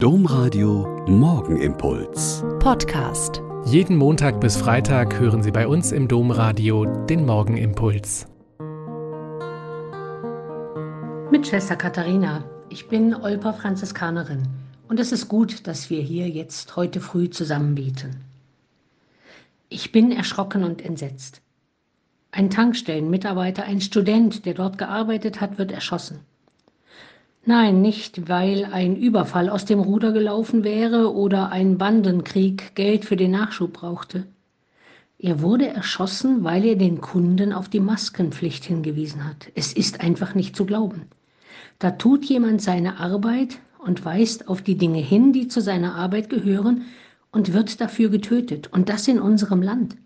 Domradio Morgenimpuls. Podcast. Jeden Montag bis Freitag hören Sie bei uns im Domradio den Morgenimpuls. Mit Schwester Katharina. Ich bin Olper Franziskanerin und es ist gut, dass wir hier jetzt heute früh zusammen beten. Ich bin erschrocken und entsetzt. Ein Tankstellenmitarbeiter, ein Student, der dort gearbeitet hat, wird erschossen. Nein, nicht weil ein Überfall aus dem Ruder gelaufen wäre oder ein Bandenkrieg Geld für den Nachschub brauchte. Er wurde erschossen, weil er den Kunden auf die Maskenpflicht hingewiesen hat. Es ist einfach nicht zu glauben. Da tut jemand seine Arbeit und weist auf die Dinge hin, die zu seiner Arbeit gehören, und wird dafür getötet. Und das in unserem Land.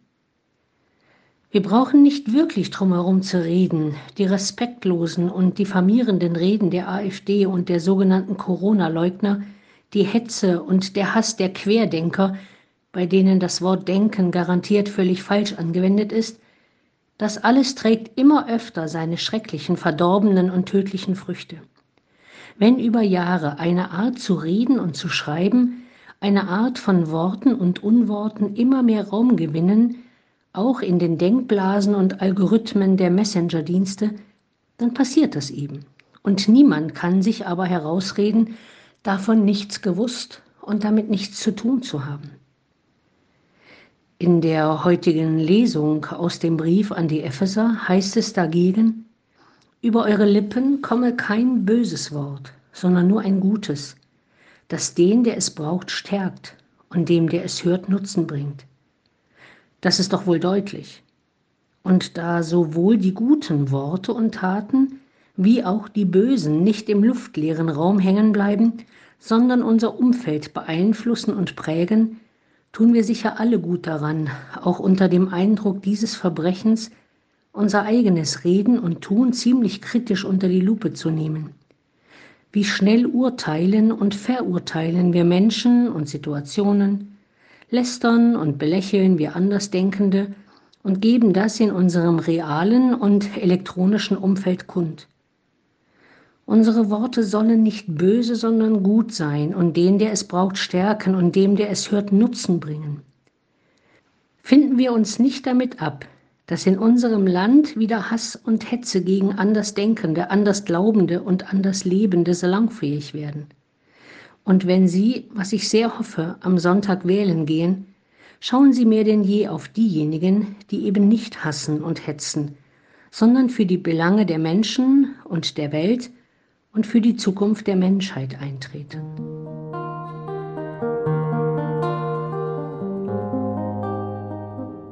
Wir brauchen nicht wirklich drumherum zu reden. Die respektlosen und diffamierenden Reden der AfD und der sogenannten Corona-Leugner, die Hetze und der Hass der Querdenker, bei denen das Wort Denken garantiert völlig falsch angewendet ist, das alles trägt immer öfter seine schrecklichen, verdorbenen und tödlichen Früchte. Wenn über Jahre eine Art zu reden und zu schreiben, eine Art von Worten und Unworten immer mehr Raum gewinnen, auch in den Denkblasen und Algorithmen der Messenger-Dienste, dann passiert das eben. Und niemand kann sich aber herausreden, davon nichts gewusst und damit nichts zu tun zu haben. In der heutigen Lesung aus dem Brief an die Epheser heißt es dagegen, über eure Lippen komme kein böses Wort, sondern nur ein gutes, das den, der es braucht, stärkt und dem, der es hört, Nutzen bringt. Das ist doch wohl deutlich. Und da sowohl die guten Worte und Taten wie auch die bösen nicht im luftleeren Raum hängen bleiben, sondern unser Umfeld beeinflussen und prägen, tun wir sicher alle gut daran, auch unter dem Eindruck dieses Verbrechens unser eigenes Reden und Tun ziemlich kritisch unter die Lupe zu nehmen. Wie schnell urteilen und verurteilen wir Menschen und Situationen, lästern und belächeln wir Andersdenkende und geben das in unserem realen und elektronischen Umfeld kund. Unsere Worte sollen nicht böse, sondern gut sein und den, der es braucht, stärken und dem, der es hört, Nutzen bringen. Finden wir uns nicht damit ab, dass in unserem Land wieder Hass und Hetze gegen Andersdenkende, Andersglaubende und Anderslebende salonfähig werden. Und wenn Sie, was ich sehr hoffe, am Sonntag wählen gehen, schauen Sie mehr denn je auf diejenigen, die eben nicht hassen und hetzen, sondern für die Belange der Menschen und der Welt und für die Zukunft der Menschheit eintreten.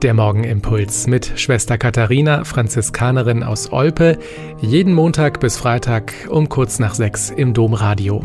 Der Morgenimpuls mit Schwester Katharina, Franziskanerin aus Olpe, jeden Montag bis Freitag um kurz nach sechs im Domradio.